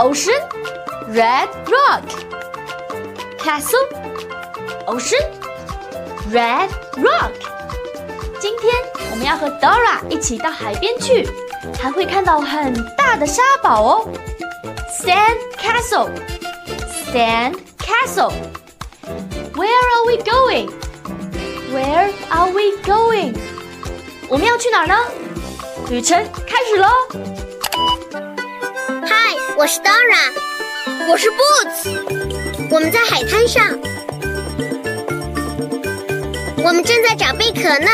ocean, red rock. Castle, ocean, red rock. 今天我们要和 Dora 一起到海边去，还会看到很大的沙堡哦。Sand castle, sand castle. Where are we going? Where are we going? 我们要去哪儿呢？旅程开始喽！ 我是 Dora，我是 Boots，我们在海滩上，我们正在找贝壳呢。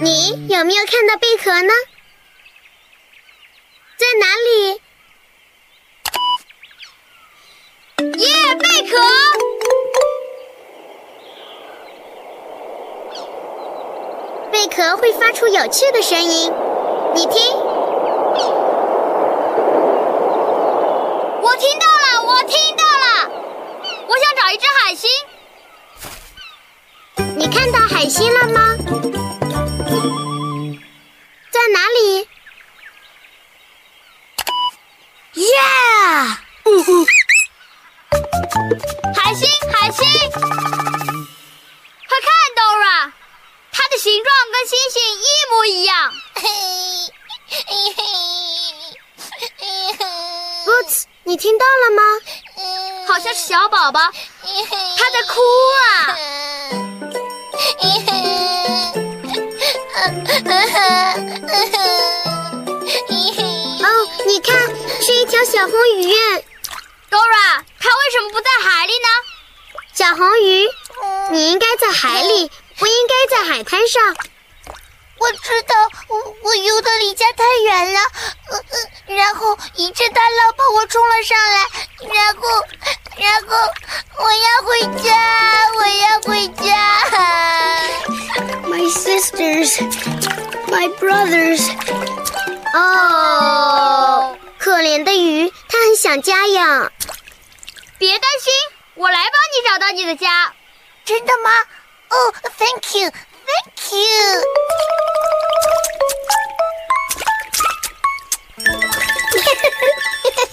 你有没有看到贝壳呢？在哪里？耶，贝壳！贝壳会发出有趣的声音，你听。我听到了，我听到了，我想找一只海星。你看到海星了吗？在哪里？耶！海星，海星！快看，Dora，它的形状跟星星一模一样。Boots，你听到了吗？好像是小宝宝，他在哭啊！哦，你看，是一条小红鱼。Dora，它为什么不在海里呢？小红鱼，你应该在海里，不应该在海滩上。我知道，我我游的离家太远了，呃呃，然后一阵大浪把我冲了上来，然后，然后我要回家，我要回家。My sisters, my brothers. 哦，可怜的鱼，它很想家呀。别担心，我来帮你找到你的家。真的吗？哦、t h a n k you，Thank you。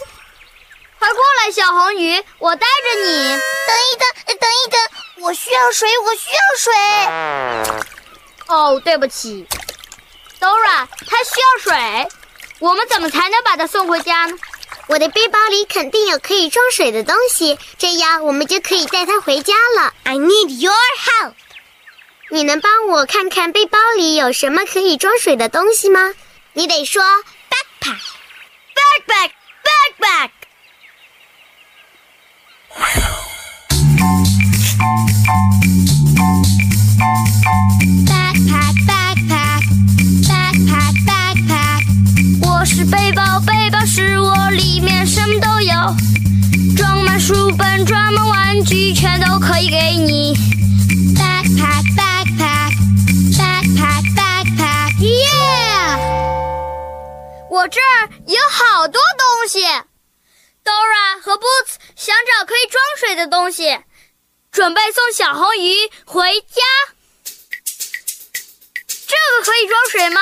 快过来，小红鱼，我带着你。等一等，等一等，我需要水，我需要水。哦，对不起，Dora，它需要水，我们怎么才能把它送回家呢？我的背包里肯定有可以装水的东西，这样我们就可以带它回家了。I need your help。你能帮我看看背包里有什么可以装水的东西吗？你得说 backpack。Backpack, backpack。Backpack, backpack, backpack, backpack。我是背包，背包是我，里面什么都有，装满书本，装满玩具，全都可以给你。Backpack, backpack, backpack, backpack. Yeah！我这儿有好多东西。Dora 和 Boots 想找可以装水的东西，准备送小红鱼回家。这个可以装水吗？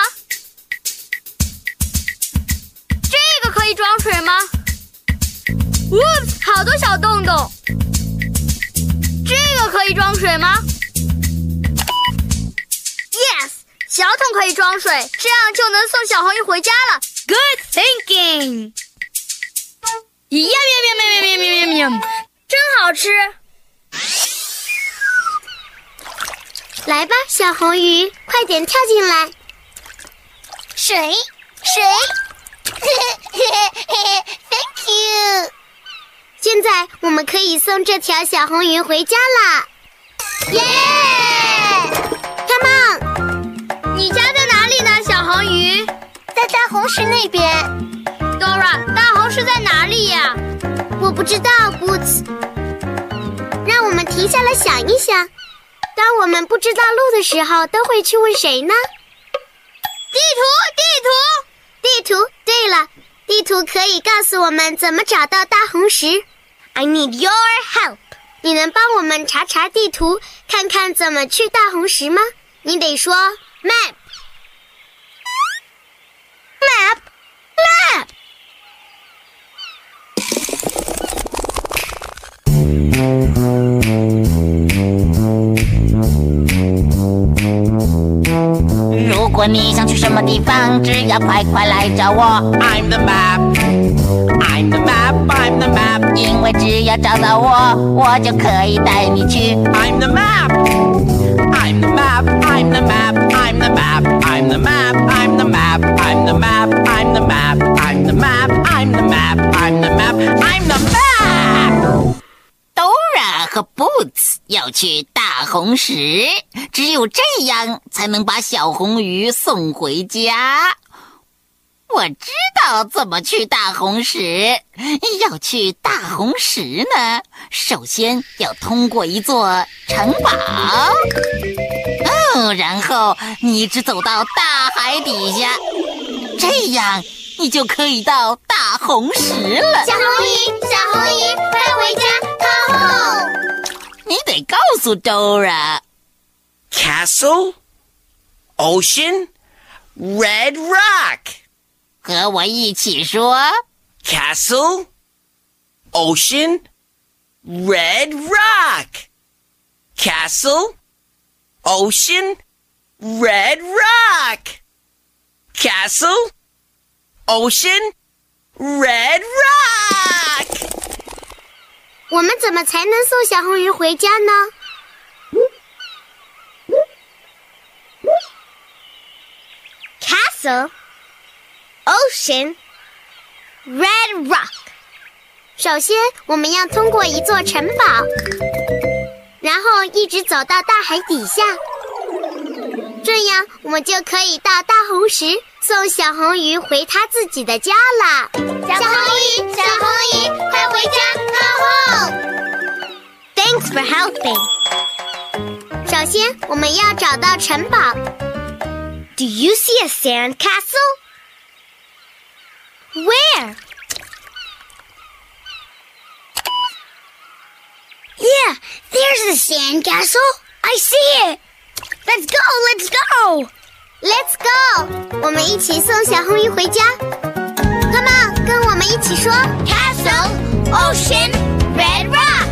这个可以装水吗？呜，好多小洞洞。这个可以装水吗？Yes，小桶可以装水，这样就能送小红鱼回家了。Good thinking。呀呀呀呀呀呀呀呀！真好吃。来吧，小红鱼，快点跳进来！水，水嘿嘿嘿嘿，Thank you。现在我们可以送这条小红鱼回家啦！耶！Come on！你家在哪里呢，小红鱼？在大红石那边。Dora，大大红石在哪里呀？我不知道，Boots。让我们停下来想一想，当我们不知道路的时候，都会去问谁呢？地图，地图，地图。对了，地图可以告诉我们怎么找到大红石。I need your help。你能帮我们查查地图，看看怎么去大红石吗？你得说 map。什么地方，只要快快来找我。I'm the map，I'm the map，I'm the map。因为只要找到我，我就可以带你去。I'm the map，I'm the map，I'm the map，I'm the map，I'm the map，I'm the map，I'm the map，I'm the map，I'm the map，I'm the map，I'm the map，I'm the map。 Dora 和 Boots 要去大红石，只有这样才能把小红鱼送回家。我知道怎么去大红石。要去大红石呢，首先要通过一座城堡。嗯，然后你一直走到大海底下，这样你就可以到大红石了。小红鱼，小红鱼，快回家！你得告诉 Dora。Castle, ocean, red rock。和我一起说。Castle, ocean, red rock. Castle, ocean, red rock. Castle, ocean, red rock. 我们怎么才能送小红鱼回家呢？Castle, ocean, red rock。首先，我们要通过一座城堡，然后一直走到大海底下，这样我们就可以到大红石，送小红鱼回它自己的家啦。小红鱼，小红鱼，快回家！Thanks for helping。首先，我们要找到城堡。Do you see a sand castle? Where? Yeah, there's the sand castle. I see it. Let's go, let's go. Let's go. 我们一起送小红鱼回家。Come on，跟我们一起说：Castle, ocean, red rock.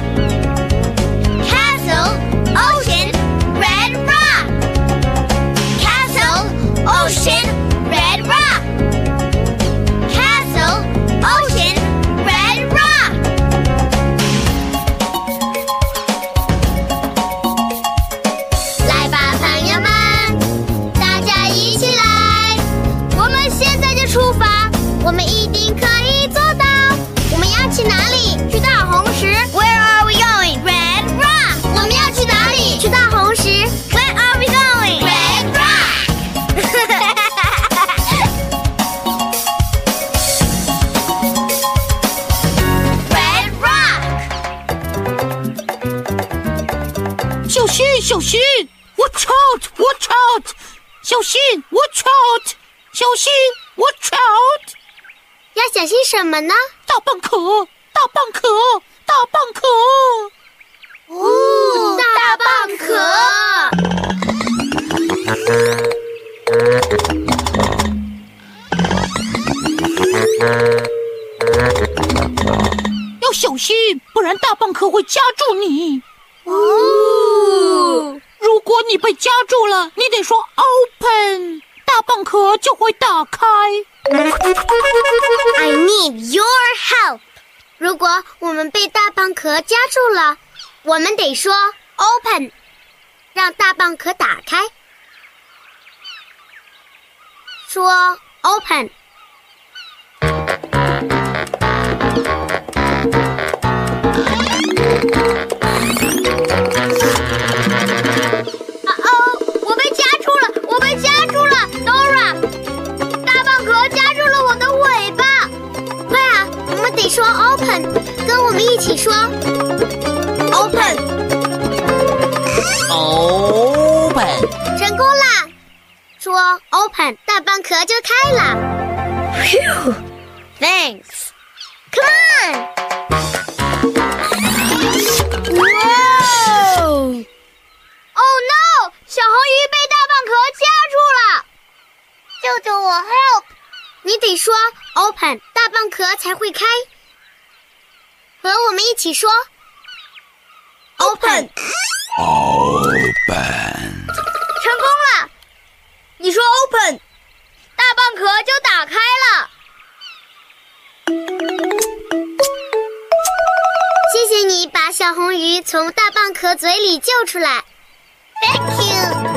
Castle, Ocean, red rock. Castle, ocean, 心！Watch out！要小心什么呢？大蚌壳！大蚌壳！大蚌壳！哦，大蚌壳。要小心，不然大蚌壳会夹住你。哦，如果你被夹住了，你得说 “open”，大蚌壳就会打开。I need your help。如果我们被大蚌壳夹住了，我们得说 open。让大蚌壳打开，说 “open”。起说 “open”。Open. 成功啦！说 “open”，大蚌壳就开了。Thanks. Come on. 哇！Oh no！小红鱼被大蚌壳夹住了，救救我！Help！你得说 “open”，大蚌壳才会开。和我们一起说 “open”。Open. 成功了！你说 open，大蚌壳就打开了。谢谢你把小红鱼从大蚌壳嘴里救出来。Thank you！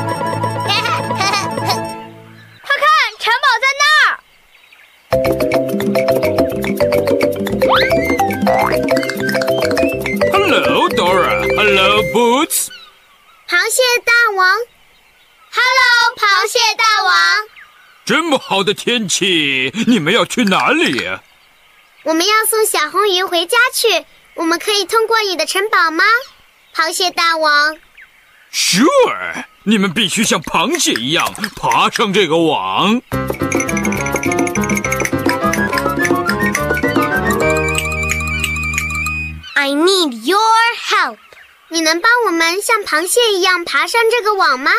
Hello, Boots. 螃蟹大王 Hello，螃蟹大王。这么好的天气，你们要去哪里？我们要送小红鱼回家去，我们可以通过你的城堡吗？螃蟹大王，Sure，你们必须像螃蟹一样爬上这个网。I need your help。你能帮我们像螃蟹一样爬上这个网吗？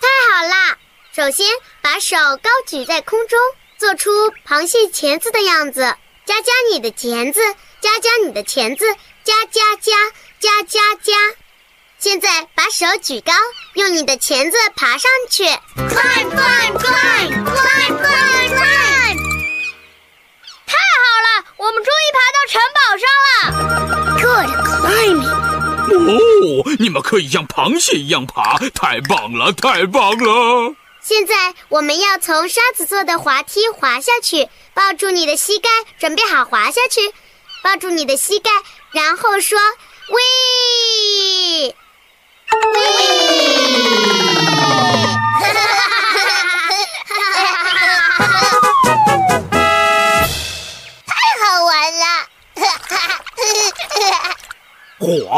太好啦！首先，把手高举在空中，做出螃蟹钳子的样子。夹夹你的钳子，夹夹你的钳子，夹夹夹夹夹夹。现在把手举高，用你的钳子爬上去。Climb, climb, climb, climb, climb, climb！我们终于爬到城堡上了。Good climbing。哦，你们可以像螃蟹一样爬，太棒了，太棒了！现在我们要从沙子做的滑梯滑下去，抱住你的膝盖，准备好滑下去。抱住你的膝盖，然后说“喂”。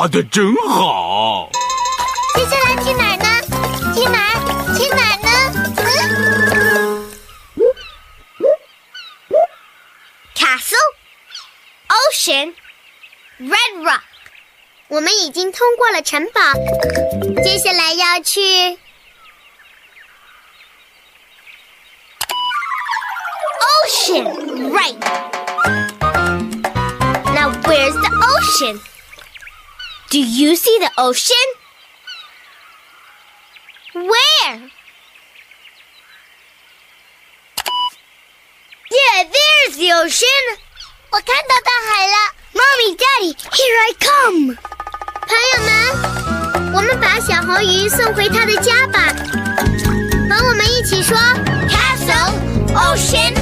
画的真好。接下来去哪儿呢？去哪儿？去哪儿呢？嗯 Castle, Ocean, Red Rock。我们已经通过了城堡，接下来要去 Do you see the ocean? Where? Yeah, there's the ocean. 我看到大海了。 Mommy, Daddy, here I come！朋友们，我们把小红鱼送回它的家吧。和我们一起说 Castle, ocean,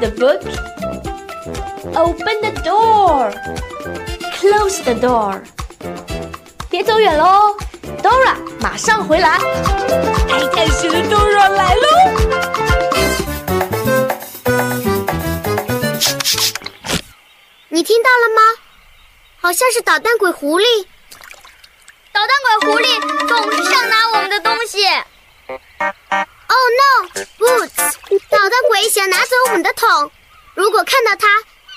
The book. Open the door. Close the door. 别走远喽，Dora，马上回来。哎，看，石头人来喽！你听到了吗？好像是捣蛋鬼狐狸。捣蛋鬼狐狸总是想拿我们的东西。Oh no，Boots！捣蛋鬼想拿走我们的桶。如果看到他，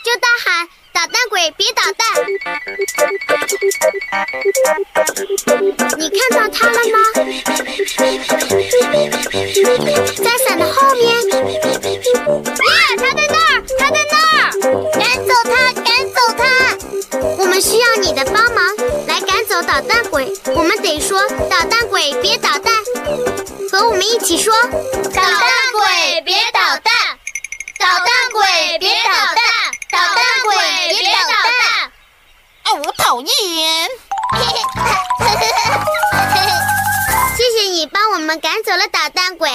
就大喊：“捣蛋鬼，别捣蛋！”你看到他了吗？在伞的后面。耶，他在那儿，他在那儿！赶走他，赶走他！我们需要你的帮忙来赶走捣蛋鬼。我们得说：“捣蛋鬼，别捣蛋！”和我们一起说：“捣蛋鬼，别捣蛋！捣蛋鬼，别捣蛋！捣蛋鬼，别捣蛋！哎，我讨厌！谢谢你帮我们赶走了捣蛋鬼。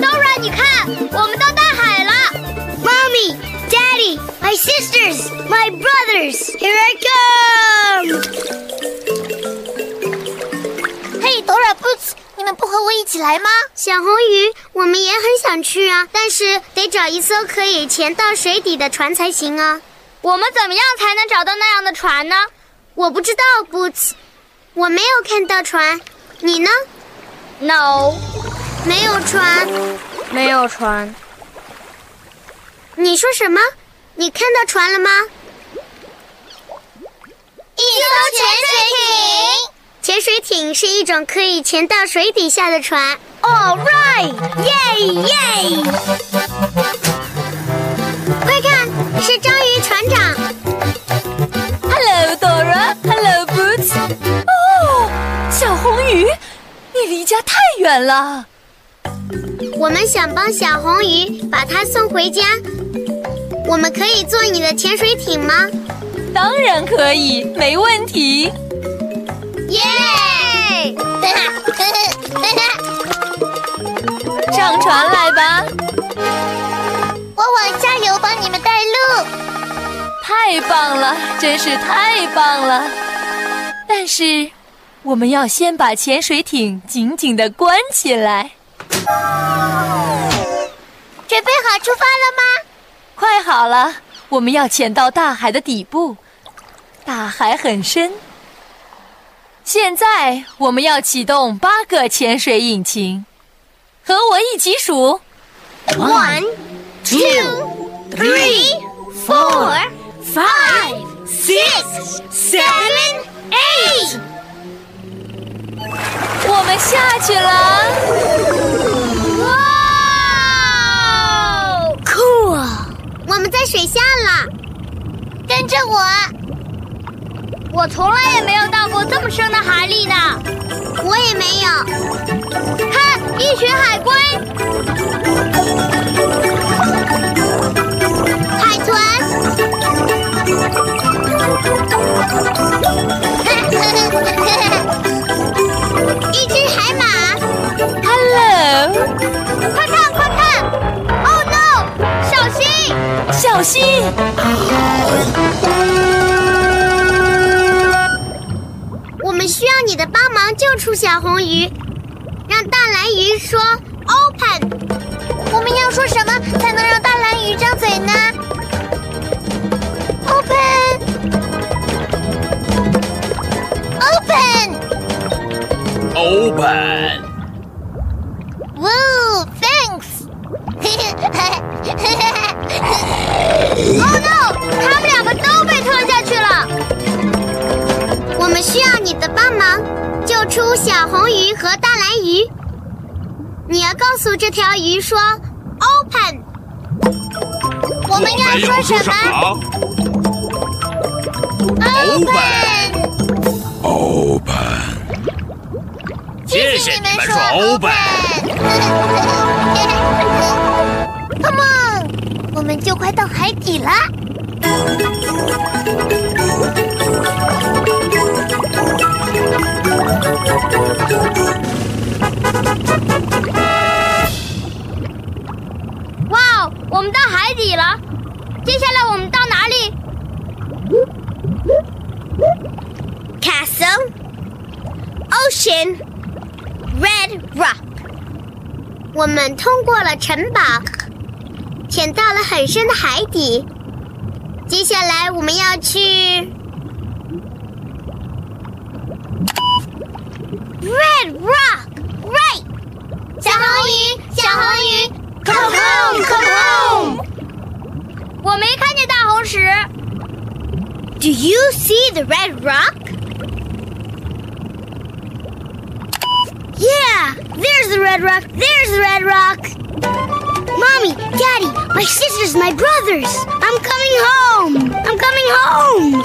Dora，你看，我们到大海了。Mommy, Daddy, my sisters, my brothers, here I come! 你们不和我一起来吗？小红鱼，我们也很想去啊，但是得找一艘可以潜到水底的船才行啊。我们怎么样才能找到那样的船呢？我不知道，Boots，我没有看到船，你呢？No，没有船。没有船。你说什么？你看到船了吗？一艘潜水艇。艇是一种可以潜到水底下的船。All right，耶耶！快看，是章鱼船长。Hello Dora，Hello Boots。哦，小红鱼，你离家太远了。我们想帮小红鱼把它送回家。我们可以坐你的潜水艇吗？当然可以，没问题。耶！上船来吧！我往下游帮你们带路。太棒了，真是太棒了！但是，我们要先把潜水艇紧紧的关起来。准备好出发了吗？快好了，我们要潜到大海的底部，大海很深。现在我们要启动八个潜水引擎，和我一起数 One, two, three, four, five, six, seven, eight。我们下去了。哇，cool！我们在水下了。跟着我。我从来也没有到过这么深的海里呢。我也没有。看，一群海龟。小红鱼，让大蓝鱼说 “open”。我们要说什么才能让大蓝鱼张嘴呢？Open。Open。Open。Woo! Thanks. Oh no！他们两个都被出小红鱼和大蓝鱼。你要告诉这条鱼说 “open”。我们要说什么？Open。Open。谢谢你们说 Open。Come on，我们就快到海底了。哇哦，我们到海底了。接下来我们到哪里？Castle Ocean Red Rock。我们通过了城堡，潜到了很深的海底。接下来我们要去 鱼，Come home，Come home。我没看见大红石。Do you see the red rock? Yeah, there's the red rock. There's the red rock. Mommy, Daddy, my sisters, my brothers. I'm coming home. I'm coming home.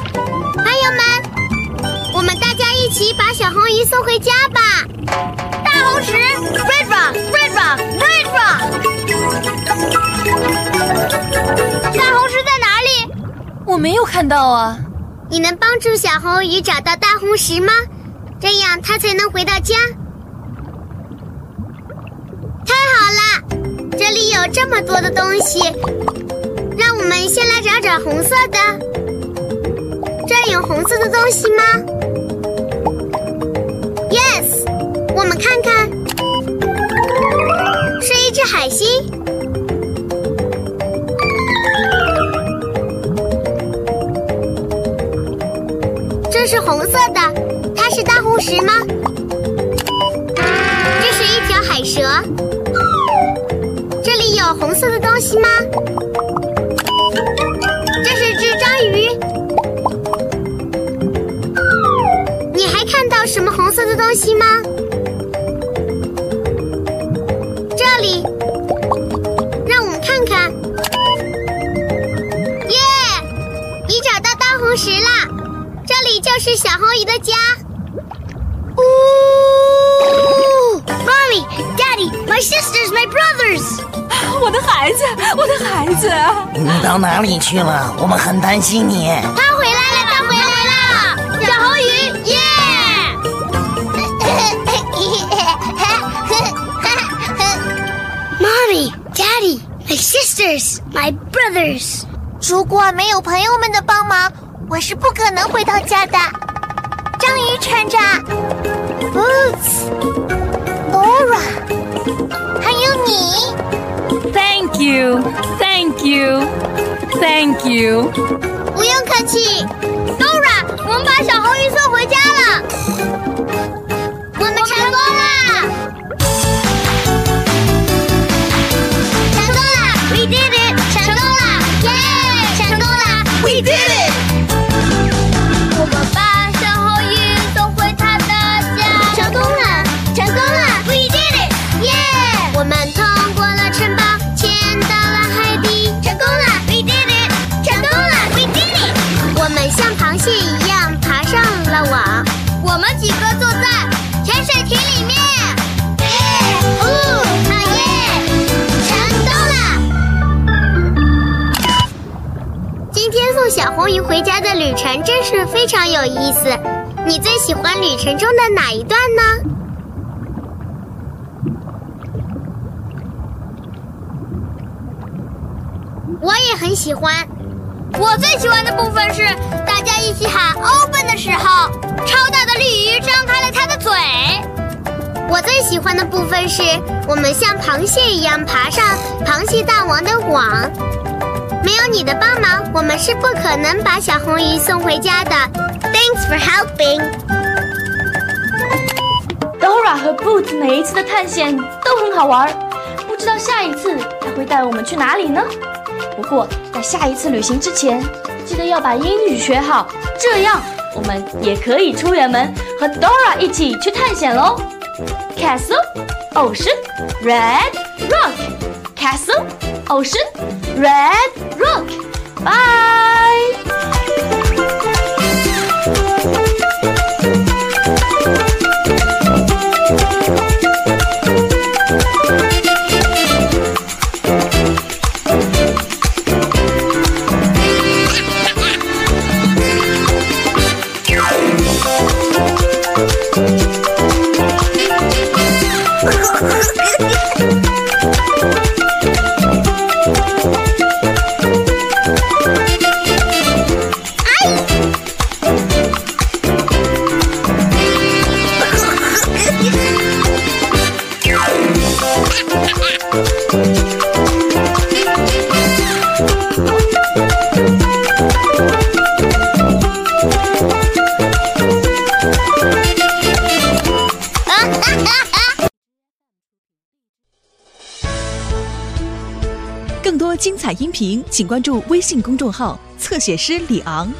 朋友们，我们大家一起把小红鱼送回家吧。大红石，red rock，red 我没有看到啊。你能帮助小红鱼找到大红石吗？这样它才能回到家。太好了，这里有这么多的东西，让我们先来找找红色的。这有红色的东西吗？Yes，我们看看，是一只海星。是红色的，它是大红石吗？这是一条海蛇。这里有红色的东西吗？这是只章鱼。你还看到什么红色的东西吗？是小红鱼的家。呜，Mommy, Daddy, my sisters, my brothers。我的孩子，我的孩子，你到哪里去了？我们很担心你。他回来了，他回来了，小红鱼，耶！Mommy, Daddy, my sisters, my brothers。如果没有朋友们的帮忙。我是不可能回到家的。章鱼船长，Boots，Laura，还有你。Thank you，Thank you，Thank you。不用客气，Laura，我们把小红鱼送回家了。我们成功了，成功了，We did it，成功了，耶，成功了，We did it。真是非常有意思。你最喜欢旅程中的哪一段呢？我也很喜欢。我最喜欢的部分是大家一起喊 “open” 的时候，超大的鲤鱼张开了它的嘴。我最喜欢的部分是我们像螃蟹一样爬上螃蟹大王的网。没有你的帮忙，我们是不可能把小红鱼送回家的。Thanks for helping. Dora 和 Boots 每一次的探险都很好玩，不知道下一次他会带我们去哪里呢？不过在下一次旅行之前，记得要把英语学好，这样我们也可以出远门和 Dora 一起去探险喽。Castle, ocean, red rock. Castle, ocean, red. rock. Bye. 请关注微信公众号“侧写师李昂”。